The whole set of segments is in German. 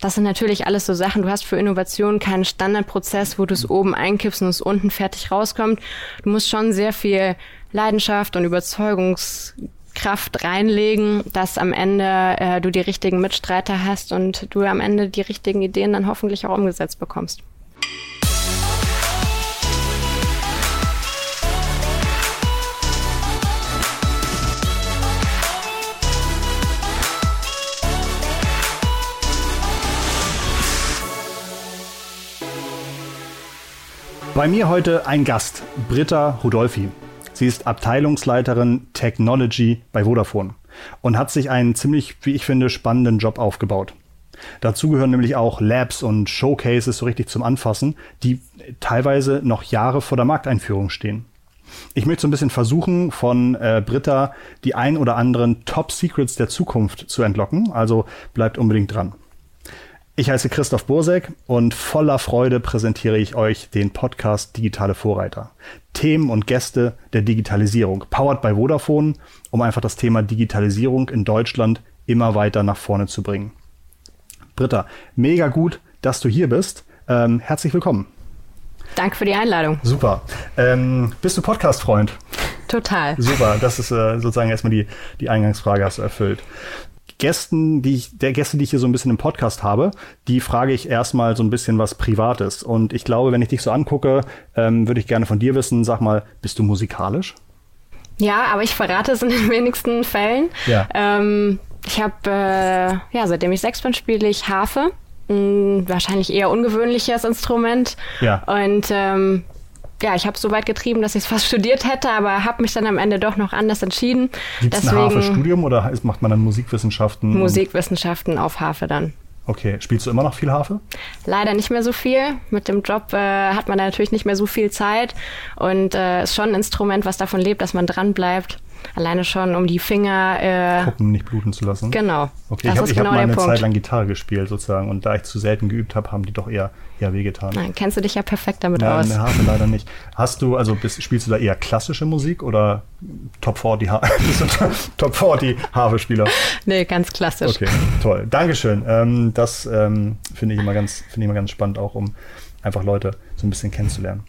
das sind natürlich alles so Sachen. Du hast für Innovation keinen Standardprozess, wo du es oben einkippst und es unten fertig rauskommt. Du musst schon sehr viel Leidenschaft und Überzeugungskraft reinlegen, dass am Ende äh, du die richtigen Mitstreiter hast und du am Ende die richtigen Ideen dann hoffentlich auch umgesetzt bekommst. Bei mir heute ein Gast, Britta Rudolfi. Sie ist Abteilungsleiterin Technology bei Vodafone und hat sich einen ziemlich, wie ich finde, spannenden Job aufgebaut. Dazu gehören nämlich auch Labs und Showcases so richtig zum Anfassen, die teilweise noch Jahre vor der Markteinführung stehen. Ich möchte so ein bisschen versuchen, von äh, Britta die ein oder anderen Top Secrets der Zukunft zu entlocken, also bleibt unbedingt dran. Ich heiße Christoph Bursek und voller Freude präsentiere ich euch den Podcast Digitale Vorreiter. Themen und Gäste der Digitalisierung, powered by Vodafone, um einfach das Thema Digitalisierung in Deutschland immer weiter nach vorne zu bringen. Britta, mega gut, dass du hier bist. Ähm, herzlich willkommen. Danke für die Einladung. Super. Ähm, bist du Podcast-Freund? Total. Super, das ist äh, sozusagen erstmal die, die Eingangsfrage hast du erfüllt. Gästen, die ich, der Gäste, die ich hier so ein bisschen im Podcast habe, die frage ich erstmal so ein bisschen was Privates. Und ich glaube, wenn ich dich so angucke, ähm, würde ich gerne von dir wissen, sag mal, bist du musikalisch? Ja, aber ich verrate es in den wenigsten Fällen. Ja. Ähm, ich habe, äh, ja, seitdem ich sechs bin, spiele ich Harfe. Ein wahrscheinlich eher ungewöhnliches Instrument. Ja. Und ähm, ja, ich habe es so weit getrieben, dass ich es fast studiert hätte, aber habe mich dann am Ende doch noch anders entschieden. Gibt es ein Harfe-Studium oder macht man dann Musikwissenschaften? Musikwissenschaften auf Harfe dann. Okay, spielst du immer noch viel Harfe? Leider nicht mehr so viel. Mit dem Job äh, hat man natürlich nicht mehr so viel Zeit und äh, ist schon ein Instrument, was davon lebt, dass man dran bleibt. Alleine schon, um die Finger. Äh, Puppen nicht bluten zu lassen. Genau. Okay, das ich habe genau hab mal eine Punkt. Zeit lang Gitarre gespielt sozusagen und da ich zu selten geübt habe, haben die doch eher, eher wehgetan. Nein, kennst du dich ja perfekt damit Nein, aus. Nein, Harfe leider nicht. Hast du, also bist, spielst du da eher klassische Musik oder Top 40, ha Top 40 Harfe-Spieler? Nee, ganz klassisch. Okay, toll. Dankeschön. Ähm, das ähm, finde ich, immer ganz, finde ich immer ganz spannend, auch um einfach Leute so ein bisschen kennenzulernen.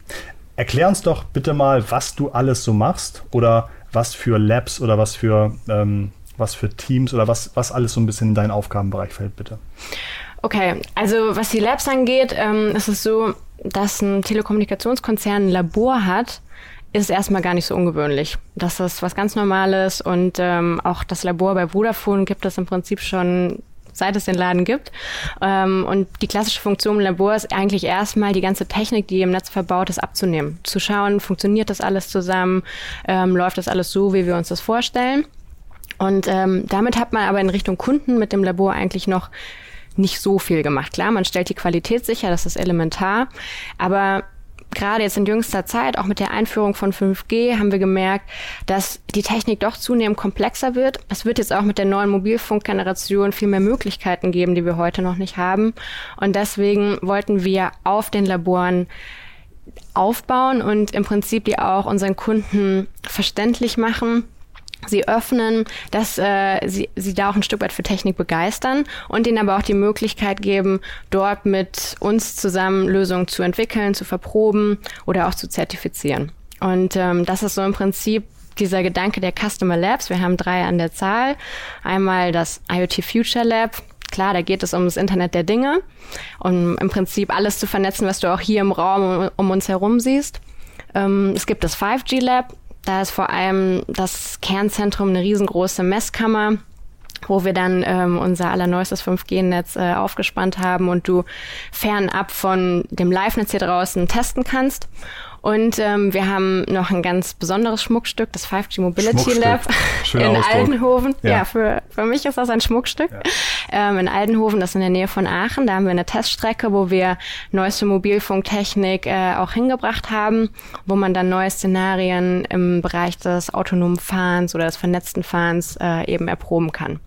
Erklär uns doch bitte mal, was du alles so machst oder was für Labs oder was für, ähm, was für Teams oder was, was alles so ein bisschen in deinen Aufgabenbereich fällt, bitte. Okay, also was die Labs angeht, ähm, ist es so, dass ein Telekommunikationskonzern ein Labor hat, ist erstmal gar nicht so ungewöhnlich. Das ist was ganz Normales und ähm, auch das Labor bei Vodafone gibt es im Prinzip schon seit es den Laden gibt. Ähm, und die klassische Funktion im Labor ist eigentlich erstmal die ganze Technik, die im Netz verbaut ist, abzunehmen. Zu schauen, funktioniert das alles zusammen, ähm, läuft das alles so, wie wir uns das vorstellen. Und ähm, damit hat man aber in Richtung Kunden mit dem Labor eigentlich noch nicht so viel gemacht. Klar, man stellt die Qualität sicher, das ist elementar, aber gerade jetzt in jüngster Zeit, auch mit der Einführung von 5G, haben wir gemerkt, dass die Technik doch zunehmend komplexer wird. Es wird jetzt auch mit der neuen Mobilfunkgeneration viel mehr Möglichkeiten geben, die wir heute noch nicht haben. Und deswegen wollten wir auf den Laboren aufbauen und im Prinzip die auch unseren Kunden verständlich machen sie öffnen, dass äh, sie, sie da auch ein Stück weit für Technik begeistern und ihnen aber auch die Möglichkeit geben, dort mit uns zusammen Lösungen zu entwickeln, zu verproben oder auch zu zertifizieren. Und ähm, das ist so im Prinzip dieser Gedanke der Customer Labs. Wir haben drei an der Zahl. Einmal das IoT Future Lab. Klar, da geht es um das Internet der Dinge, um im Prinzip alles zu vernetzen, was du auch hier im Raum um uns herum siehst. Ähm, es gibt das 5G Lab, da ist vor allem das Kernzentrum eine riesengroße Messkammer wo wir dann ähm, unser allerneuestes 5G-Netz äh, aufgespannt haben und du fernab von dem Live-Netz hier draußen testen kannst. Und ähm, wir haben noch ein ganz besonderes Schmuckstück, das 5G Mobility Lab in Ausdruck. Aldenhoven. Ja, ja für, für mich ist das ein Schmuckstück. Ja. Ähm, in Aldenhoven, das ist in der Nähe von Aachen. Da haben wir eine Teststrecke, wo wir neueste Mobilfunktechnik äh, auch hingebracht haben, wo man dann neue Szenarien im Bereich des autonomen Fahrens oder des vernetzten Fahrens äh, eben erproben kann.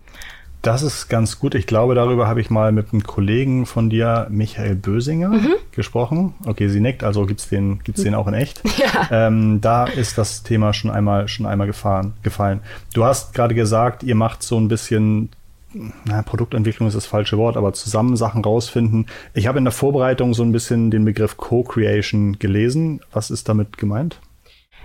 Das ist ganz gut. Ich glaube, darüber habe ich mal mit einem Kollegen von dir, Michael Bösinger, mhm. gesprochen. Okay, sie nickt, also gibt's den, gibt's den auch in echt. Ja. Ähm, da ist das Thema schon einmal, schon einmal gefahren, gefallen. Du hast gerade gesagt, ihr macht so ein bisschen na, Produktentwicklung ist das falsche Wort, aber zusammen Sachen rausfinden. Ich habe in der Vorbereitung so ein bisschen den Begriff Co-Creation gelesen. Was ist damit gemeint?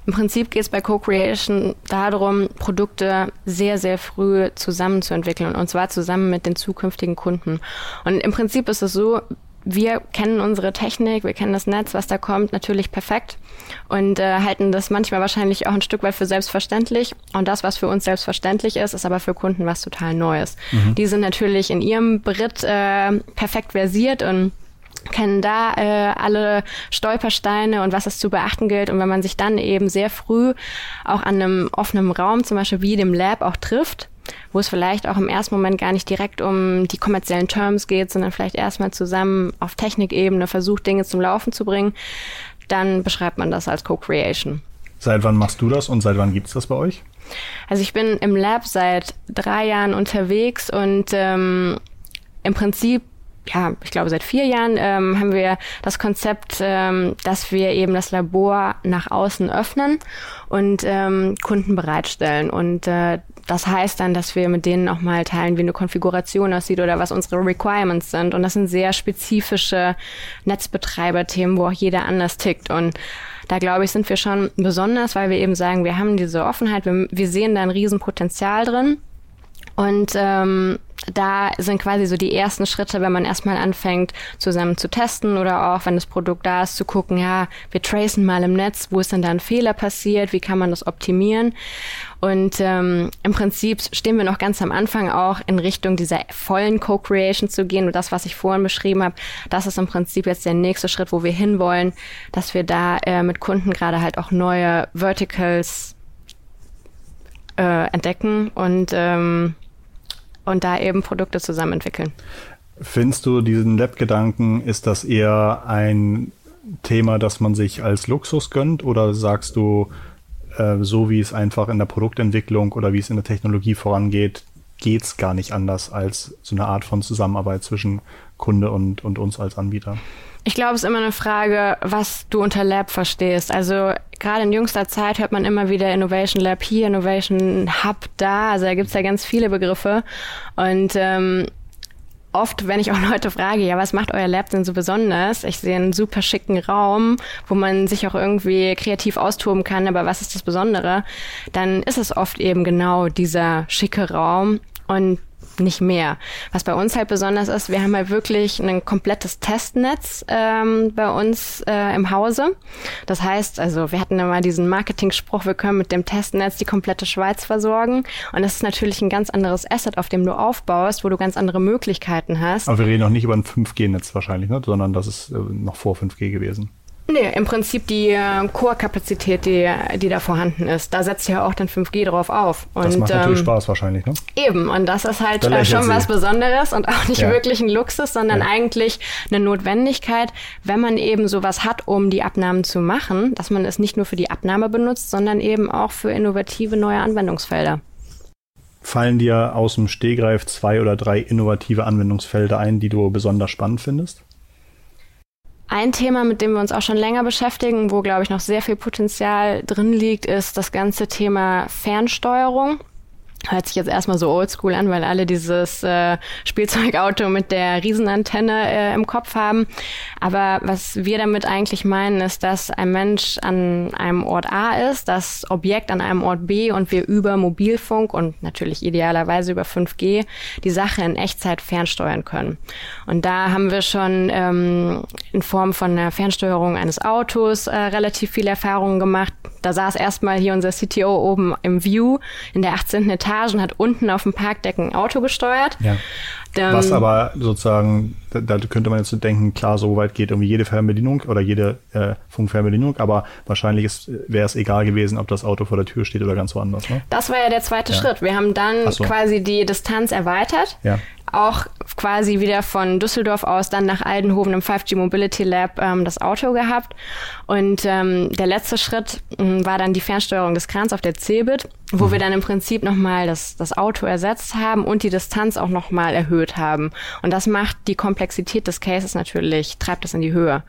Im Prinzip geht es bei Co-Creation darum, Produkte sehr, sehr früh zusammenzuentwickeln und zwar zusammen mit den zukünftigen Kunden. Und im Prinzip ist es so, wir kennen unsere Technik, wir kennen das Netz, was da kommt, natürlich perfekt und äh, halten das manchmal wahrscheinlich auch ein Stück weit für selbstverständlich. Und das, was für uns selbstverständlich ist, ist aber für Kunden was total Neues. Mhm. Die sind natürlich in ihrem Brit äh, perfekt versiert und kennen da äh, alle Stolpersteine und was es zu beachten gilt. Und wenn man sich dann eben sehr früh auch an einem offenen Raum, zum Beispiel wie dem Lab, auch trifft, wo es vielleicht auch im ersten Moment gar nicht direkt um die kommerziellen Terms geht, sondern vielleicht erstmal zusammen auf Technikebene versucht, Dinge zum Laufen zu bringen, dann beschreibt man das als Co-Creation. Seit wann machst du das und seit wann gibt's das bei euch? Also ich bin im Lab seit drei Jahren unterwegs und ähm, im Prinzip ja, ich glaube, seit vier Jahren ähm, haben wir das Konzept, ähm, dass wir eben das Labor nach außen öffnen und ähm, Kunden bereitstellen. Und äh, das heißt dann, dass wir mit denen auch mal teilen, wie eine Konfiguration aussieht oder was unsere Requirements sind. Und das sind sehr spezifische Netzbetreiber-Themen, wo auch jeder anders tickt. Und da glaube ich, sind wir schon besonders, weil wir eben sagen, wir haben diese Offenheit, wir, wir sehen da ein Riesenpotenzial drin. Und ähm, da sind quasi so die ersten Schritte, wenn man erstmal anfängt, zusammen zu testen oder auch, wenn das Produkt da ist, zu gucken, ja, wir tracen mal im Netz, wo ist denn da ein Fehler passiert, wie kann man das optimieren. Und ähm, im Prinzip stehen wir noch ganz am Anfang auch in Richtung dieser vollen Co-Creation zu gehen. Und das, was ich vorhin beschrieben habe, das ist im Prinzip jetzt der nächste Schritt, wo wir hinwollen, dass wir da äh, mit Kunden gerade halt auch neue Verticals äh, entdecken und ähm, und da eben Produkte zusammen entwickeln. Findest du diesen Lab-Gedanken, ist das eher ein Thema, das man sich als Luxus gönnt oder sagst du, äh, so wie es einfach in der Produktentwicklung oder wie es in der Technologie vorangeht, geht es gar nicht anders als so eine Art von Zusammenarbeit zwischen Kunde und, und uns als Anbieter? Ich glaube, es ist immer eine Frage, was du unter Lab verstehst. Also gerade in jüngster Zeit hört man immer wieder Innovation Lab hier, Innovation Hub da. Also da gibt's ja ganz viele Begriffe. Und ähm, oft, wenn ich auch Leute frage, ja, was macht euer Lab denn so besonders? Ich sehe einen super schicken Raum, wo man sich auch irgendwie kreativ austoben kann, aber was ist das Besondere? Dann ist es oft eben genau dieser schicke Raum. Und nicht mehr. Was bei uns halt besonders ist, wir haben halt wirklich ein komplettes Testnetz ähm, bei uns äh, im Hause. Das heißt, also wir hatten immer diesen Marketing-Spruch, wir können mit dem Testnetz die komplette Schweiz versorgen. Und das ist natürlich ein ganz anderes Asset, auf dem du aufbaust, wo du ganz andere Möglichkeiten hast. Aber wir reden noch nicht über ein 5G-Netz wahrscheinlich, ne? sondern das ist äh, noch vor 5G gewesen. Nee, im Prinzip die äh, Core-Kapazität, die, die da vorhanden ist. Da setzt ja auch dann 5G drauf auf. Und, das macht natürlich ähm, Spaß wahrscheinlich, ne? Eben, und das ist halt äh, schon was Besonderes und auch nicht ja. wirklich ein Luxus, sondern ja. eigentlich eine Notwendigkeit, wenn man eben sowas hat, um die Abnahmen zu machen, dass man es nicht nur für die Abnahme benutzt, sondern eben auch für innovative neue Anwendungsfelder. Fallen dir aus dem Stehgreif zwei oder drei innovative Anwendungsfelder ein, die du besonders spannend findest? Ein Thema, mit dem wir uns auch schon länger beschäftigen, wo, glaube ich, noch sehr viel Potenzial drin liegt, ist das ganze Thema Fernsteuerung. Hört sich jetzt erstmal so oldschool an, weil alle dieses äh, Spielzeugauto mit der Riesenantenne äh, im Kopf haben. Aber was wir damit eigentlich meinen, ist, dass ein Mensch an einem Ort A ist, das Objekt an einem Ort B und wir über Mobilfunk und natürlich idealerweise über 5G die Sache in Echtzeit fernsteuern können. Und da haben wir schon ähm, in Form von einer Fernsteuerung eines Autos äh, relativ viele Erfahrungen gemacht. Da saß erstmal hier unser CTO oben im View in der 18. Etage Etagen, hat unten auf dem Parkdeck ein Auto gesteuert. Ja. Dann, Was aber sozusagen, da, da, könnte man jetzt denken, klar, so weit geht irgendwie jede Fernbedienung oder jede äh, Funkfernbedienung, aber wahrscheinlich wäre es egal gewesen, ob das Auto vor der Tür steht oder ganz woanders. Ne? Das war ja der zweite ja. Schritt. Wir haben dann so. quasi die Distanz erweitert. Ja. Auch quasi wieder von Düsseldorf aus dann nach Aldenhoven im 5G Mobility Lab ähm, das Auto gehabt. Und ähm, der letzte Schritt ähm, war dann die Fernsteuerung des Krans auf der Cebit, wo mhm. wir dann im Prinzip nochmal das, das Auto ersetzt haben und die Distanz auch nochmal erhöht haben. Und das macht die Komplexität des Cases natürlich, treibt es in die Höhe.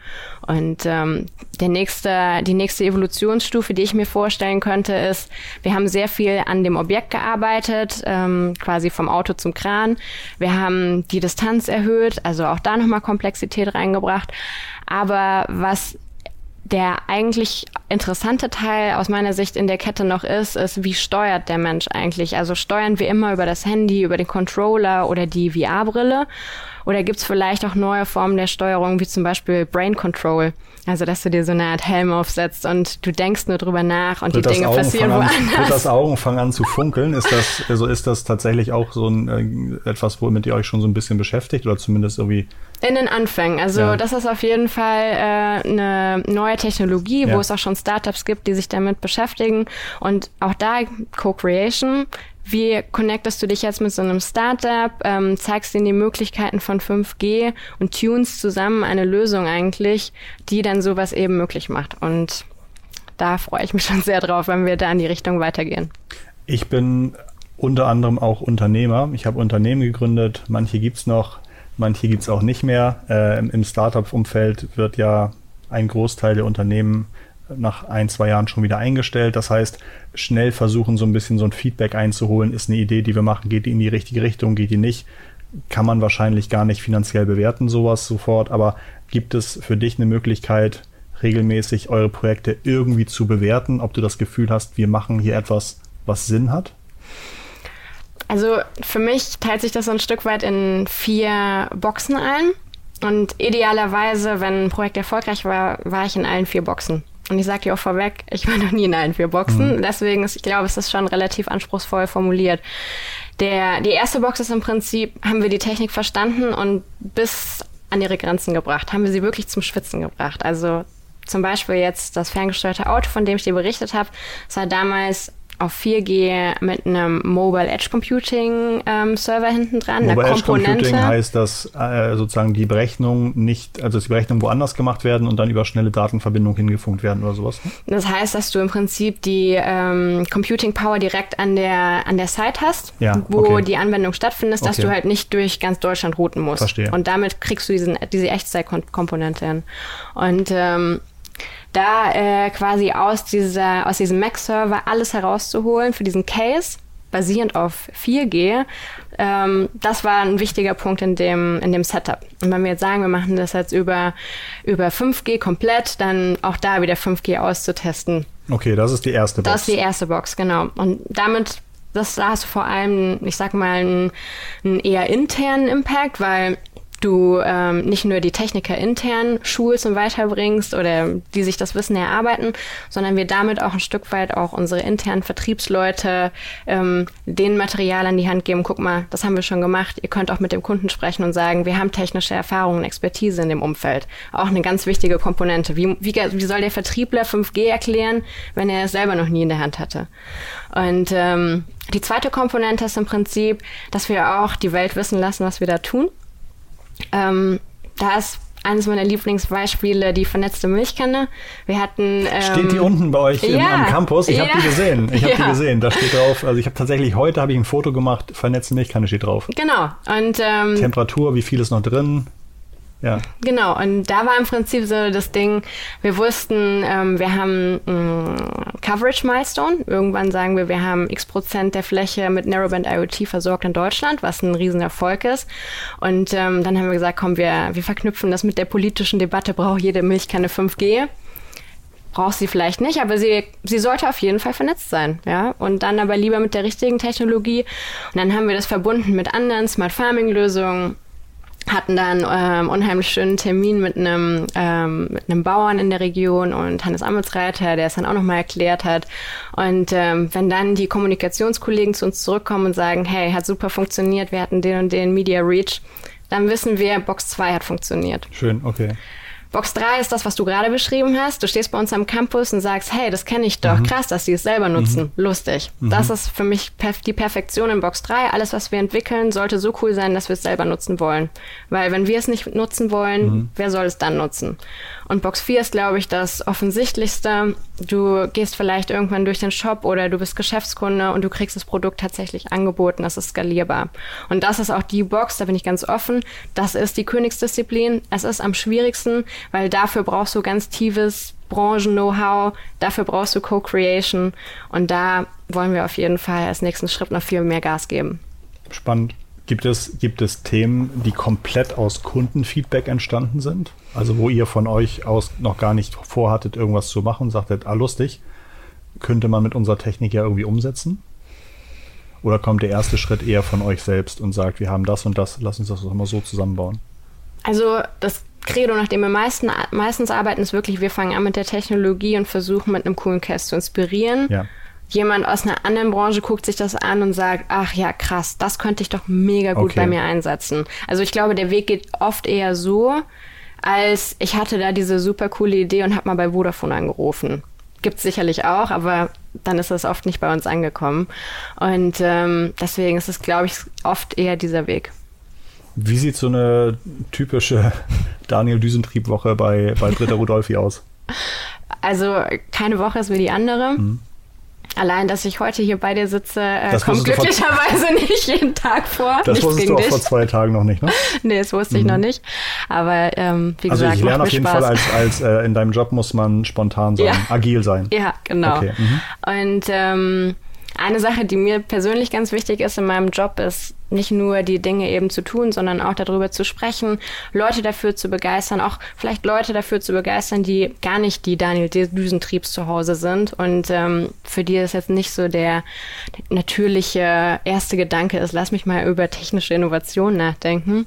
Und ähm, der nächste, die nächste Evolutionsstufe, die ich mir vorstellen könnte, ist, wir haben sehr viel an dem Objekt gearbeitet, ähm, quasi vom Auto zum Kran. Wir haben die Distanz erhöht, also auch da nochmal Komplexität reingebracht. Aber was der eigentlich interessante Teil aus meiner Sicht in der Kette noch ist, ist, wie steuert der Mensch eigentlich? Also steuern wir immer über das Handy, über den Controller oder die VR-Brille? Oder gibt es vielleicht auch neue Formen der Steuerung, wie zum Beispiel Brain Control? Also, dass du dir so eine Art Helm aufsetzt und du denkst nur drüber nach und wird die Dinge Augen passieren woanders. Wird das Augen fangen an zu funkeln? Ist das, also ist das tatsächlich auch so ein, äh, etwas, womit ihr euch schon so ein bisschen beschäftigt oder zumindest irgendwie? In den Anfängen. Also, ja. das ist auf jeden Fall äh, eine neue Technologie, ja. wo es auch schon Startups gibt, die sich damit beschäftigen. Und auch da Co-Creation wie connectest du dich jetzt mit so einem Startup, ähm, zeigst ihnen die Möglichkeiten von 5G und tunes zusammen eine Lösung eigentlich, die dann sowas eben möglich macht. Und da freue ich mich schon sehr drauf, wenn wir da in die Richtung weitergehen. Ich bin unter anderem auch Unternehmer. Ich habe Unternehmen gegründet, manche gibt es noch, manche gibt es auch nicht mehr. Äh, Im Startup-Umfeld wird ja ein Großteil der Unternehmen nach ein, zwei Jahren schon wieder eingestellt. Das heißt, schnell versuchen, so ein bisschen so ein Feedback einzuholen. Ist eine Idee, die wir machen, geht die in die richtige Richtung, geht die nicht? Kann man wahrscheinlich gar nicht finanziell bewerten, sowas sofort. Aber gibt es für dich eine Möglichkeit, regelmäßig eure Projekte irgendwie zu bewerten, ob du das Gefühl hast, wir machen hier etwas, was Sinn hat? Also für mich teilt sich das so ein Stück weit in vier Boxen ein. Und idealerweise, wenn ein Projekt erfolgreich war, war ich in allen vier Boxen. Und ich sage dir auch vorweg, ich war noch nie in allen vier Boxen. Mhm. Deswegen ist, ich glaube, es ist schon relativ anspruchsvoll formuliert. Der, die erste Box ist im Prinzip, haben wir die Technik verstanden und bis an ihre Grenzen gebracht. Haben wir sie wirklich zum Schwitzen gebracht. Also zum Beispiel jetzt das ferngesteuerte Auto, von dem ich dir berichtet habe. Es war damals auf 4G mit einem Mobile Edge Computing ähm, Server hinten dran. Mobile Edge Computing heißt, dass äh, sozusagen die Berechnungen nicht, also die Berechnungen woanders gemacht werden und dann über schnelle Datenverbindungen hingefunkt werden oder sowas. Ne? Das heißt, dass du im Prinzip die ähm, Computing Power direkt an der an der Site hast, ja, wo okay. die Anwendung stattfindet, dass okay. du halt nicht durch ganz Deutschland routen musst. Verstehe. Und damit kriegst du diesen, diese Echtzeitkomponente hin. Und ähm, da äh, quasi aus, dieser, aus diesem Mac-Server alles herauszuholen für diesen Case, basierend auf 4G, ähm, das war ein wichtiger Punkt in dem, in dem Setup. Und wenn wir jetzt sagen, wir machen das jetzt über, über 5G komplett, dann auch da wieder 5G auszutesten. Okay, das ist die erste Box. Das ist die erste Box, genau. Und damit das da hast du vor allem, ich sag mal, einen, einen eher internen Impact, weil du ähm, nicht nur die Techniker intern schulst und weiterbringst oder die sich das Wissen erarbeiten, sondern wir damit auch ein Stück weit auch unsere internen Vertriebsleute ähm, den Material an die Hand geben. Guck mal, das haben wir schon gemacht. Ihr könnt auch mit dem Kunden sprechen und sagen, wir haben technische Erfahrungen, Expertise in dem Umfeld. Auch eine ganz wichtige Komponente. Wie, wie, wie soll der Vertriebler 5G erklären, wenn er es selber noch nie in der Hand hatte? Und ähm, die zweite Komponente ist im Prinzip, dass wir auch die Welt wissen lassen, was wir da tun. Ähm, da ist eines meiner Lieblingsbeispiele die vernetzte Milchkanne. Wir hatten ähm, steht die unten bei euch ja, im, am Campus. Ich ja, habe die gesehen. Ich habe ja. die gesehen. Da steht drauf. Also ich habe tatsächlich heute habe ich ein Foto gemacht. Vernetzte Milchkanne steht drauf. Genau. Und ähm, Temperatur, wie viel ist noch drin? Ja. Genau, und da war im Prinzip so das Ding, wir wussten, ähm, wir haben ein Coverage Milestone. Irgendwann sagen wir, wir haben x Prozent der Fläche mit Narrowband IoT versorgt in Deutschland, was ein Riesenerfolg ist. Und ähm, dann haben wir gesagt, komm, wir, wir verknüpfen das mit der politischen Debatte, braucht jede Milchkanne 5G braucht sie vielleicht nicht, aber sie, sie sollte auf jeden Fall vernetzt sein, ja. Und dann aber lieber mit der richtigen Technologie. Und dann haben wir das verbunden mit anderen Smart Farming Lösungen, hatten dann ähm, unheimlich schönen Termin mit einem ähm, mit einem Bauern in der Region und Hannes Amelsreiter, der es dann auch nochmal erklärt hat. Und ähm, wenn dann die Kommunikationskollegen zu uns zurückkommen und sagen, hey, hat super funktioniert, wir hatten den und den Media Reach, dann wissen wir, Box 2 hat funktioniert. Schön, okay. Box 3 ist das, was du gerade beschrieben hast. Du stehst bei uns am Campus und sagst, hey, das kenne ich doch. Mhm. Krass, dass die es selber nutzen. Mhm. Lustig. Mhm. Das ist für mich perf die Perfektion in Box 3. Alles, was wir entwickeln, sollte so cool sein, dass wir es selber nutzen wollen. Weil wenn wir es nicht nutzen wollen, mhm. wer soll es dann nutzen? Und Box 4 ist, glaube ich, das Offensichtlichste. Du gehst vielleicht irgendwann durch den Shop oder du bist Geschäftskunde und du kriegst das Produkt tatsächlich angeboten. Das ist skalierbar. Und das ist auch die Box, da bin ich ganz offen. Das ist die Königsdisziplin. Es ist am schwierigsten, weil dafür brauchst du ganz tiefes Branchen-Know-how, dafür brauchst du Co-Creation und da wollen wir auf jeden Fall als nächsten Schritt noch viel mehr Gas geben. Spannend. Gibt es, gibt es Themen, die komplett aus Kundenfeedback entstanden sind? Also wo ihr von euch aus noch gar nicht vorhattet, irgendwas zu machen und sagtet, ah lustig, könnte man mit unserer Technik ja irgendwie umsetzen? Oder kommt der erste Schritt eher von euch selbst und sagt, wir haben das und das, lass uns das doch mal so zusammenbauen? Also das Credo, nach dem wir meisten, meistens arbeiten, ist wirklich, wir fangen an mit der Technologie und versuchen mit einem coolen Case zu inspirieren. Ja. Jemand aus einer anderen Branche guckt sich das an und sagt, ach ja, krass, das könnte ich doch mega gut okay. bei mir einsetzen. Also ich glaube, der Weg geht oft eher so, als ich hatte da diese super coole Idee und habe mal bei Vodafone angerufen. Gibt es sicherlich auch, aber dann ist das oft nicht bei uns angekommen. Und ähm, deswegen ist es, glaube ich, oft eher dieser Weg. Wie sieht so eine typische Daniel Düsentrieb-Woche bei, bei Britta Rudolfi aus? Also keine Woche ist wie die andere. Mhm. Allein, dass ich heute hier bei dir sitze, äh, kommt glücklicherweise nicht jeden Tag vor. Das Nichts wusstest du auch dich. vor zwei Tagen noch nicht, ne? nee, das wusste ich mhm. noch nicht. Aber ähm, wie also gesagt, ich lerne auf jeden Spaß. Fall, als, als äh, in deinem Job muss man spontan sein, ja. agil sein. Ja, genau. Okay. Mhm. Und ähm, eine Sache, die mir persönlich ganz wichtig ist in meinem Job, ist nicht nur die Dinge eben zu tun, sondern auch darüber zu sprechen, Leute dafür zu begeistern, auch vielleicht Leute dafür zu begeistern, die gar nicht die Daniel Düsentriebs zu Hause sind und ähm, für die es jetzt nicht so der, natürliche erste Gedanke ist, lass mich mal über technische Innovation nachdenken.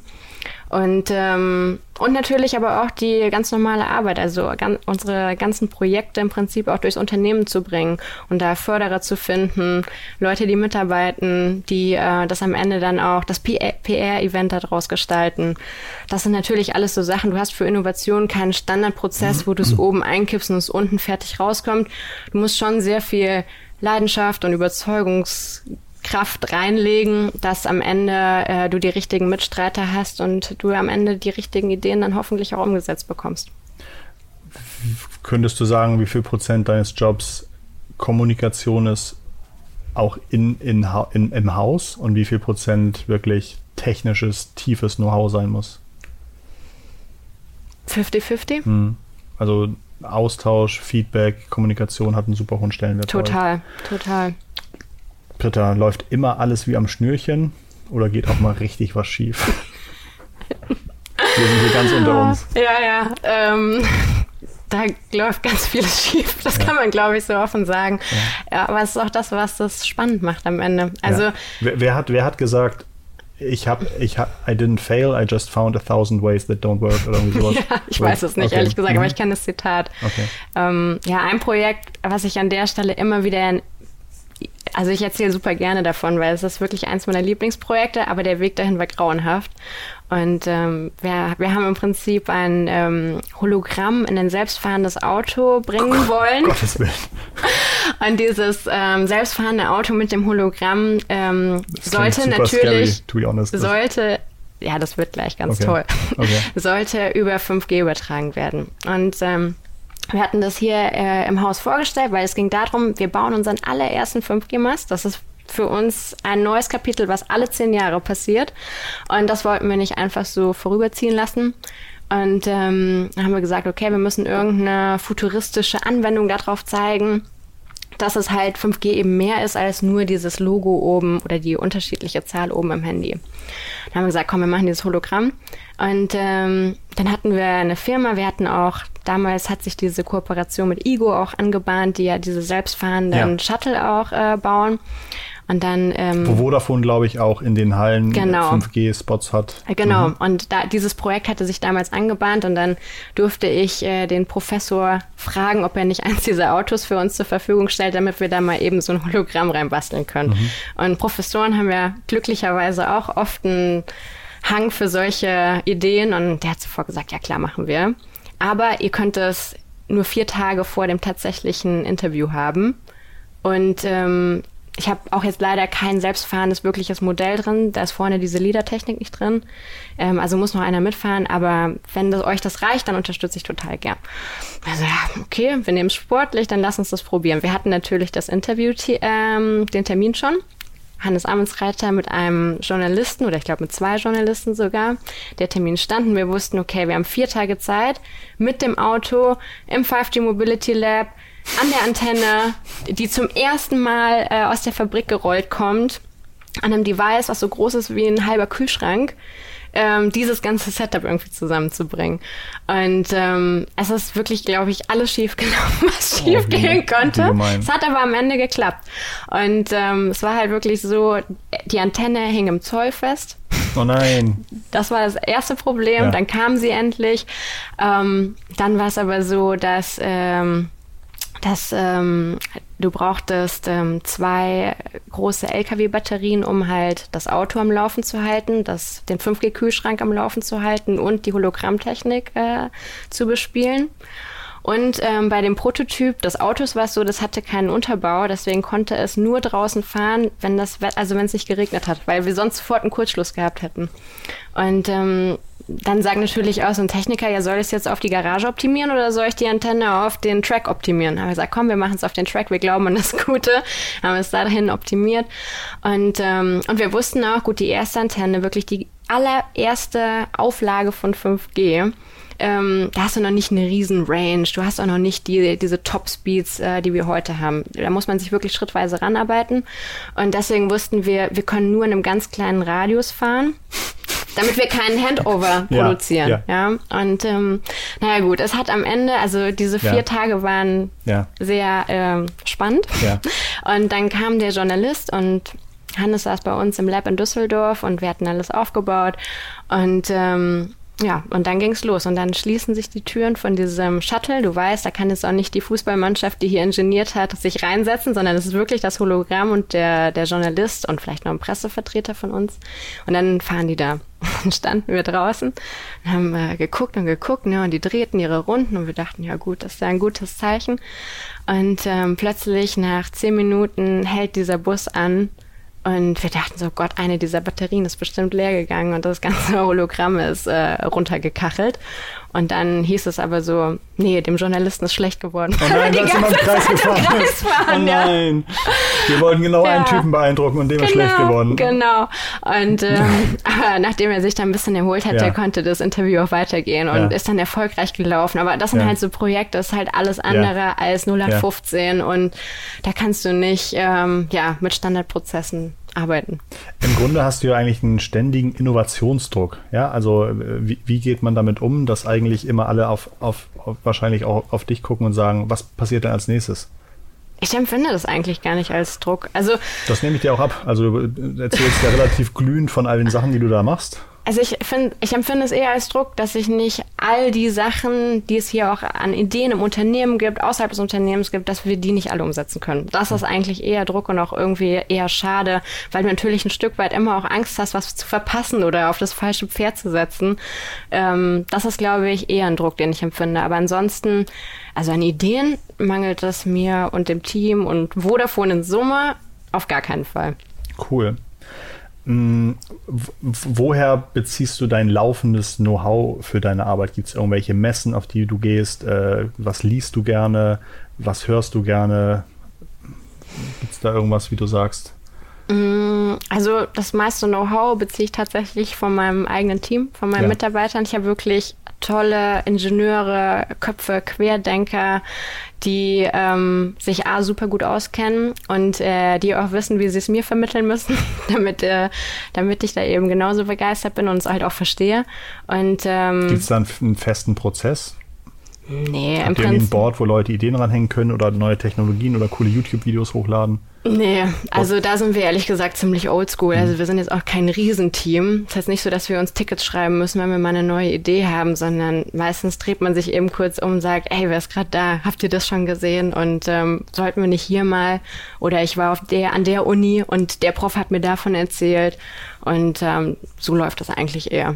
Und, ähm, und natürlich aber auch die ganz normale Arbeit, also ganz, unsere ganzen Projekte im Prinzip auch durchs Unternehmen zu bringen und da Förderer zu finden, Leute, die mitarbeiten, die äh, das am Ende dann auch das PR-Event daraus gestalten. Das sind natürlich alles so Sachen. Du hast für Innovation keinen Standardprozess, wo du es oben einkippst und es unten fertig rauskommt. Du musst schon sehr viel Leidenschaft und Überzeugungs Kraft reinlegen, dass am Ende äh, du die richtigen Mitstreiter hast und du am Ende die richtigen Ideen dann hoffentlich auch umgesetzt bekommst. Könntest du sagen, wie viel Prozent deines Jobs Kommunikation ist auch in, in, in, im Haus und wie viel Prozent wirklich technisches, tiefes Know-how sein muss? 50-50? Hm. Also Austausch, Feedback, Kommunikation hat einen super hohen Stellenwert. Total, total. Britta, läuft immer alles wie am Schnürchen oder geht auch mal richtig was schief? Wir sind hier ganz unter uns. Ja, ja. Ähm, da läuft ganz vieles schief. Das ja. kann man, glaube ich, so offen sagen. Ja. ja. aber es ist auch das, was das spannend macht am Ende. Also, ja. wer, wer, hat, wer hat gesagt, ich habe, ich hab, I didn't fail, I just found a thousand ways that don't work oder irgendwie sowas. ja, ich weiß es nicht, okay. ehrlich gesagt, mhm. aber ich kenne das Zitat. Okay. Ähm, ja, ein Projekt, was ich an der Stelle immer wieder also ich erzähle super gerne davon, weil es ist wirklich eins meiner Lieblingsprojekte, aber der Weg dahin war grauenhaft. Und ähm, wir, wir haben im Prinzip ein ähm, Hologramm in ein selbstfahrendes Auto bringen oh, wollen. Gottes Willen. Und dieses ähm, selbstfahrende Auto mit dem Hologramm ähm, sollte natürlich, scary, honest, sollte ja, das wird gleich ganz okay. toll. Okay. Sollte über 5G übertragen werden. Und ähm, wir hatten das hier äh, im Haus vorgestellt, weil es ging darum, wir bauen unseren allerersten 5G-Mast. Das ist für uns ein neues Kapitel, was alle zehn Jahre passiert. Und das wollten wir nicht einfach so vorüberziehen lassen. Und ähm, haben wir gesagt, okay, wir müssen irgendeine futuristische Anwendung darauf zeigen dass es halt 5G eben mehr ist als nur dieses Logo oben oder die unterschiedliche Zahl oben im Handy. Dann haben wir gesagt, komm, wir machen dieses Hologramm. Und ähm, dann hatten wir eine Firma, wir hatten auch, damals hat sich diese Kooperation mit Igo auch angebahnt, die ja diese selbstfahrenden ja. Shuttle auch äh, bauen. Und dann. Ähm, Wo Vodafone, glaube ich, auch in den Hallen genau. 5G-Spots hat. Äh, genau. Mhm. Und da, dieses Projekt hatte sich damals angebahnt und dann durfte ich äh, den Professor fragen, ob er nicht eins dieser Autos für uns zur Verfügung stellt, damit wir da mal eben so ein Hologramm reinbasteln können. Mhm. Und Professoren haben ja glücklicherweise auch oft einen Hang für solche Ideen und der hat sofort gesagt, ja klar, machen wir. aber ihr könnt es nur vier Tage vor dem tatsächlichen Interview haben. Und ähm, ich habe auch jetzt leider kein selbstfahrendes wirkliches Modell drin. Da ist vorne diese Leader-Technik nicht drin. Ähm, also muss noch einer mitfahren. Aber wenn das, euch das reicht, dann unterstütze ich total gern. Also ja, okay, wir nehmen sportlich, dann lass uns das probieren. Wir hatten natürlich das Interview, ähm, den Termin schon. Hannes Amensreiter mit einem Journalisten oder ich glaube mit zwei Journalisten sogar. Der Termin standen. Wir wussten, okay, wir haben vier Tage Zeit mit dem Auto im 5G Mobility Lab an der Antenne, die zum ersten Mal äh, aus der Fabrik gerollt kommt, an einem Device, was so groß ist wie ein halber Kühlschrank, ähm, dieses ganze Setup irgendwie zusammenzubringen. Und ähm, es ist wirklich, glaube ich, alles schief gelaufen, was oh, schief gehen konnte. Es hat aber am Ende geklappt. Und ähm, es war halt wirklich so, die Antenne hing im Zoll fest. Oh nein. Das war das erste Problem. Ja. Dann kam sie endlich. Ähm, dann war es aber so, dass ähm, dass ähm, du brauchtest ähm, zwei große LKW-Batterien, um halt das Auto am Laufen zu halten, das, den 5G-Kühlschrank am Laufen zu halten und die Hologrammtechnik äh, zu bespielen. Und ähm, bei dem Prototyp des Autos war es so, das hatte keinen Unterbau, deswegen konnte es nur draußen fahren, wenn das also wenn es nicht geregnet hat, weil wir sonst sofort einen Kurzschluss gehabt hätten. Und ähm, dann sagen natürlich auch so ein Techniker, ja, soll ich es jetzt auf die Garage optimieren oder soll ich die Antenne auf den Track optimieren? Haben wir gesagt, komm, wir machen es auf den Track, wir glauben an das Gute, haben es dahin optimiert. Und, ähm, und wir wussten auch, gut, die erste Antenne, wirklich die allererste Auflage von 5G, ähm, da hast du noch nicht eine riesen Range, du hast auch noch nicht die, diese Top-Speeds, äh, die wir heute haben. Da muss man sich wirklich schrittweise ranarbeiten. Und deswegen wussten wir, wir können nur in einem ganz kleinen Radius fahren damit wir keinen Handover produzieren. Ja, ja. ja. Und ähm, naja gut, es hat am Ende, also diese vier ja. Tage waren sehr ähm, spannend. Und dann kam der Journalist und Hannes saß bei uns im Lab in Düsseldorf und wir hatten alles aufgebaut. Und ähm, ja, und dann ging's los. Und dann schließen sich die Türen von diesem Shuttle. Du weißt, da kann jetzt auch nicht die Fußballmannschaft, die hier ingeniert hat, sich reinsetzen, sondern es ist wirklich das Hologramm und der, der Journalist und vielleicht noch ein Pressevertreter von uns. Und dann fahren die da. Dann standen wir draußen und haben äh, geguckt und geguckt, ne, und die drehten ihre Runden und wir dachten, ja gut, das ist ja ein gutes Zeichen. Und ähm, plötzlich nach zehn Minuten hält dieser Bus an und wir dachten so, Gott, eine dieser Batterien ist bestimmt leer gegangen und das ganze Hologramm ist äh, runtergekachelt. Und dann hieß es aber so, nee, dem Journalisten ist schlecht geworden. Oh nein, die ganze im Kreis gefahren. Kreis fahren, oh nein. Ja. Wir wollten genau ja. einen Typen beeindrucken und dem genau, ist schlecht genau, geworden. Genau. Und ähm, aber nachdem er sich dann ein bisschen erholt hatte, ja. konnte das Interview auch weitergehen und ist dann erfolgreich gelaufen. Aber das sind halt so Projekte, das ist halt alles andere als 0815 und da kannst du nicht ähm, ja, mit Standardprozessen arbeiten. Im Grunde hast du ja eigentlich einen ständigen Innovationsdruck. Ja, also äh, wie, wie geht man damit um, dass eigentlich immer alle auf, auf, auf wahrscheinlich auch auf dich gucken und sagen, was passiert denn als nächstes? Ich empfinde das eigentlich gar nicht als Druck. Also das nehme ich dir auch ab. Also du erzählst ja relativ glühend von all den Sachen, die du da machst. Also ich finde, ich empfinde es eher als Druck, dass ich nicht all die Sachen, die es hier auch an Ideen im Unternehmen gibt, außerhalb des Unternehmens gibt, dass wir die nicht alle umsetzen können. Das ist eigentlich eher Druck und auch irgendwie eher schade, weil du natürlich ein Stück weit immer auch Angst hast, was zu verpassen oder auf das falsche Pferd zu setzen. Ähm, das ist, glaube ich, eher ein Druck, den ich empfinde. Aber ansonsten, also an Ideen mangelt es mir und dem Team und Vodafone in Summe auf gar keinen Fall. Cool. Hm, woher beziehst du dein laufendes Know-how für deine Arbeit? Gibt es irgendwelche Messen, auf die du gehst? Äh, was liest du gerne? Was hörst du gerne? Gibt es da irgendwas, wie du sagst? Hm, also das meiste Know-how beziehe ich tatsächlich von meinem eigenen Team, von meinen ja. Mitarbeitern. Ich habe wirklich tolle Ingenieure, Köpfe, Querdenker, die ähm, sich A super gut auskennen und äh, die auch wissen, wie sie es mir vermitteln müssen, damit, äh, damit ich da eben genauso begeistert bin und es halt auch verstehe. Ähm, gibt es dann einen festen Prozess? Nee, Habt im ihr Prinzip. ein Board, wo Leute Ideen ranhängen können oder neue Technologien oder coole YouTube-Videos hochladen? Nee, also da sind wir ehrlich gesagt ziemlich oldschool. Also wir sind jetzt auch kein Riesenteam. Das heißt nicht so, dass wir uns Tickets schreiben müssen, wenn wir mal eine neue Idee haben, sondern meistens dreht man sich eben kurz um und sagt, ey, wer ist gerade da? Habt ihr das schon gesehen? Und ähm, sollten wir nicht hier mal? Oder ich war auf der, an der Uni und der Prof hat mir davon erzählt. Und ähm, so läuft das eigentlich eher.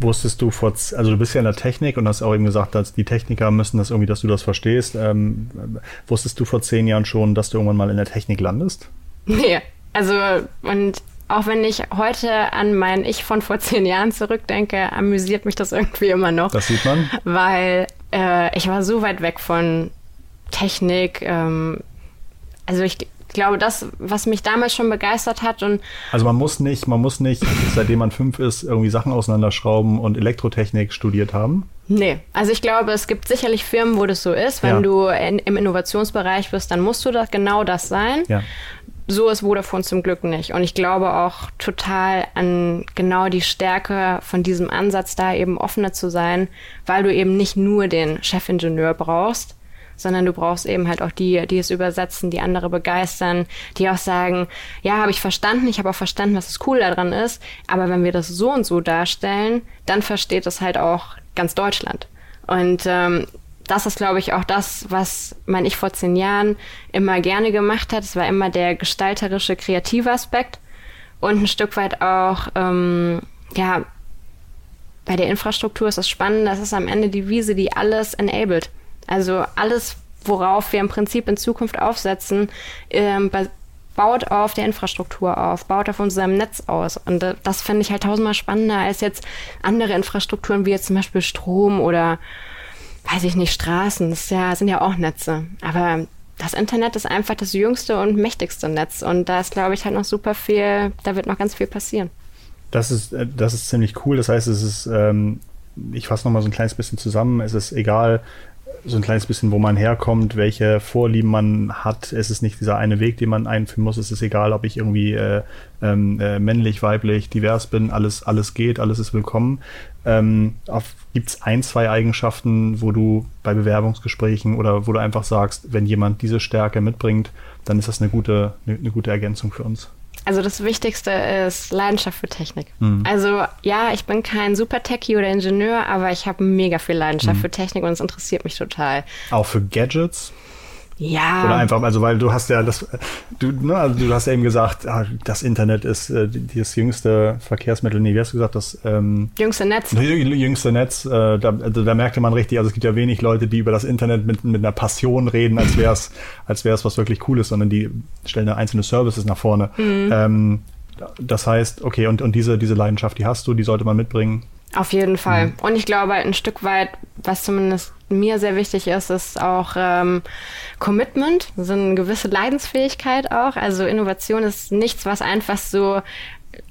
Wusstest du vor, also du bist ja in der Technik und hast auch eben gesagt, dass die Techniker müssen das irgendwie, dass du das verstehst. Ähm, wusstest du vor zehn Jahren schon, dass du irgendwann mal in der Technik landest? Nee, also und auch wenn ich heute an mein Ich von vor zehn Jahren zurückdenke, amüsiert mich das irgendwie immer noch. Das sieht man. Weil äh, ich war so weit weg von Technik. Ähm, also ich glaube, das, was mich damals schon begeistert hat und also man muss nicht, man muss nicht, seitdem man fünf ist, irgendwie Sachen auseinanderschrauben und Elektrotechnik studiert haben. Nee, also ich glaube, es gibt sicherlich Firmen, wo das so ist. Wenn ja. du in, im Innovationsbereich bist, dann musst du das genau das sein. Ja. So ist Vodafone zum Glück nicht. Und ich glaube auch total an genau die Stärke von diesem Ansatz, da eben offener zu sein, weil du eben nicht nur den Chefingenieur brauchst, sondern du brauchst eben halt auch die, die es übersetzen, die andere begeistern, die auch sagen, ja, habe ich verstanden, ich habe auch verstanden, was das cool daran ist, aber wenn wir das so und so darstellen, dann versteht es halt auch ganz Deutschland. Und ähm, das ist, glaube ich, auch das, was mein Ich vor zehn Jahren immer gerne gemacht hat. Es war immer der gestalterische, kreative Aspekt und ein Stück weit auch, ähm, ja, bei der Infrastruktur ist das spannend, das ist am Ende die Wiese, die alles enabled. Also alles, worauf wir im Prinzip in Zukunft aufsetzen, ähm, baut auf der Infrastruktur auf, baut auf unserem Netz aus. Und äh, das finde ich halt tausendmal spannender als jetzt andere Infrastrukturen wie jetzt zum Beispiel Strom oder, weiß ich nicht, Straßen. Das ja, sind ja auch Netze. Aber das Internet ist einfach das jüngste und mächtigste Netz. Und da ist, glaube ich, halt noch super viel, da wird noch ganz viel passieren. Das ist, äh, das ist ziemlich cool. Das heißt, es ist, ähm, ich fasse nochmal so ein kleines bisschen zusammen. Es ist egal, so ein kleines bisschen, wo man herkommt, welche Vorlieben man hat. Es ist nicht dieser eine Weg, den man einführen muss. Es ist egal, ob ich irgendwie äh, ähm, äh, männlich, weiblich, divers bin. Alles, alles geht, alles ist willkommen. Ähm, Gibt es ein, zwei Eigenschaften, wo du bei Bewerbungsgesprächen oder wo du einfach sagst, wenn jemand diese Stärke mitbringt, dann ist das eine gute, eine, eine gute Ergänzung für uns? Also das Wichtigste ist Leidenschaft für Technik. Mhm. Also ja, ich bin kein Super-Techie oder Ingenieur, aber ich habe mega viel Leidenschaft mhm. für Technik und es interessiert mich total. Auch für Gadgets? Ja. Oder einfach, also weil du hast ja das, du, ne, also du hast ja eben gesagt, ah, das Internet ist äh, das jüngste Verkehrsmittel, nee, wie hast du gesagt, das ähm, jüngste Netz. Jüngste Netz, äh, da, also da merkte man richtig, also es gibt ja wenig Leute, die über das Internet mit, mit einer Passion reden, als wäre es als wär's was wirklich Cooles, sondern die stellen da einzelne Services nach vorne. Mhm. Ähm, das heißt, okay, und, und diese, diese Leidenschaft, die hast du, die sollte man mitbringen. Auf jeden Fall. Mhm. Und ich glaube, ein Stück weit, was zumindest mir sehr wichtig ist, ist auch ähm, Commitment, so eine gewisse Leidensfähigkeit auch. Also Innovation ist nichts, was einfach so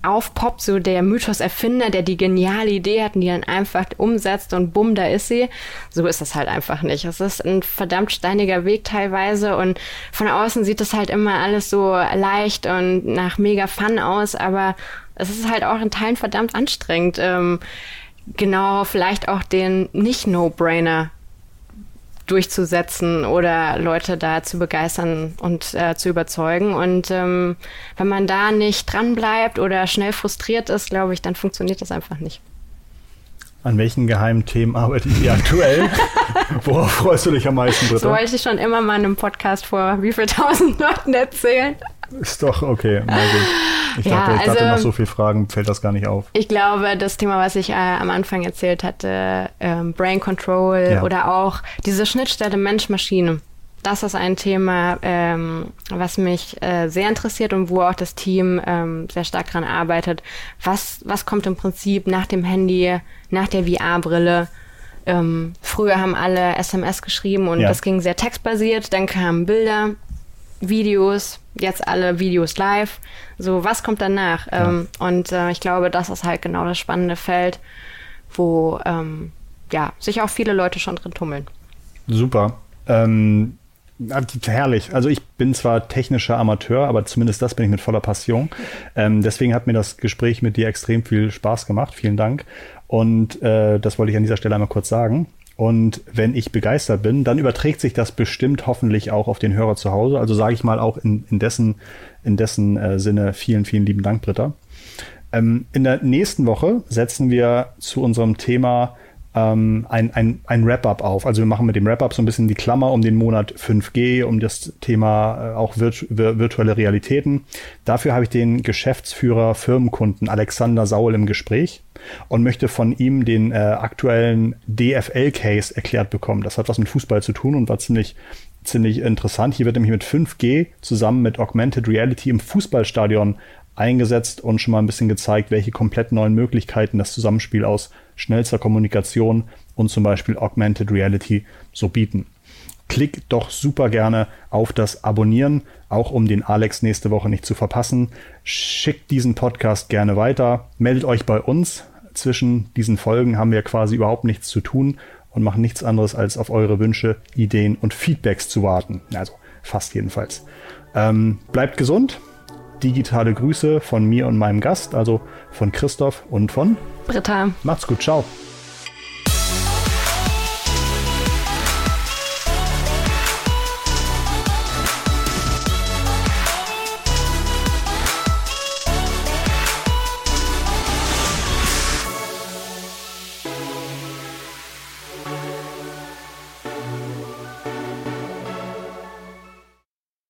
aufpoppt, so der Mythos-Erfinder, der die geniale Idee hat und die dann einfach umsetzt und bumm, da ist sie. So ist das halt einfach nicht. Es ist ein verdammt steiniger Weg teilweise und von außen sieht das halt immer alles so leicht und nach mega Fun aus, aber es ist halt auch in Teilen verdammt anstrengend. Ähm, genau, vielleicht auch den nicht-No-Brainer durchzusetzen oder Leute da zu begeistern und äh, zu überzeugen. Und ähm, wenn man da nicht dran bleibt oder schnell frustriert ist, glaube ich, dann funktioniert das einfach nicht. An welchen geheimen Themen arbeitet ihr aktuell? Worauf freust du dich am meisten, Britta? So wollte ich schon immer mal in einem Podcast vor wie viel tausend Leuten erzählen. Ist doch okay. Ich ja, dachte, ich also, dachte, nach so vielen Fragen fällt das gar nicht auf. Ich glaube, das Thema, was ich äh, am Anfang erzählt hatte, ähm, Brain Control ja. oder auch diese Schnittstelle Mensch-Maschine, das ist ein Thema, ähm, was mich äh, sehr interessiert und wo auch das Team ähm, sehr stark dran arbeitet. Was, was kommt im Prinzip nach dem Handy, nach der VR-Brille? Ähm, früher haben alle SMS geschrieben und ja. das ging sehr textbasiert. Dann kamen Bilder, Videos, jetzt alle Videos live. So, was kommt danach? Ja. Ähm, und äh, ich glaube, das ist halt genau das spannende Feld, wo ähm, ja, sich auch viele Leute schon drin tummeln. Super. Ähm, herrlich. Also ich bin zwar technischer Amateur, aber zumindest das bin ich mit voller Passion. Ähm, deswegen hat mir das Gespräch mit dir extrem viel Spaß gemacht. Vielen Dank. Und äh, das wollte ich an dieser Stelle einmal kurz sagen. Und wenn ich begeistert bin, dann überträgt sich das bestimmt hoffentlich auch auf den Hörer zu Hause. Also sage ich mal auch in, in dessen, in dessen äh, Sinne vielen, vielen lieben Dank, Britta. Ähm, in der nächsten Woche setzen wir zu unserem Thema ähm, ein, ein, ein Wrap-up auf. Also wir machen mit dem Wrap-up so ein bisschen die Klammer um den Monat 5G, um das Thema äh, auch virt virtuelle Realitäten. Dafür habe ich den Geschäftsführer Firmenkunden Alexander Saul im Gespräch und möchte von ihm den äh, aktuellen DFL-Case erklärt bekommen. Das hat was mit Fußball zu tun und war ziemlich ziemlich interessant. Hier wird nämlich mit 5G zusammen mit Augmented Reality im Fußballstadion eingesetzt und schon mal ein bisschen gezeigt, welche komplett neuen Möglichkeiten das Zusammenspiel aus schnellster Kommunikation und zum Beispiel Augmented Reality so bieten. Klick doch super gerne auf das Abonnieren, auch um den Alex nächste Woche nicht zu verpassen. Schickt diesen Podcast gerne weiter. Meldet euch bei uns. Zwischen diesen Folgen haben wir quasi überhaupt nichts zu tun und machen nichts anderes, als auf eure Wünsche, Ideen und Feedbacks zu warten. Also fast jedenfalls. Ähm, bleibt gesund digitale Grüße von mir und meinem Gast, also von Christoph und von Britta. Macht's gut, ciao.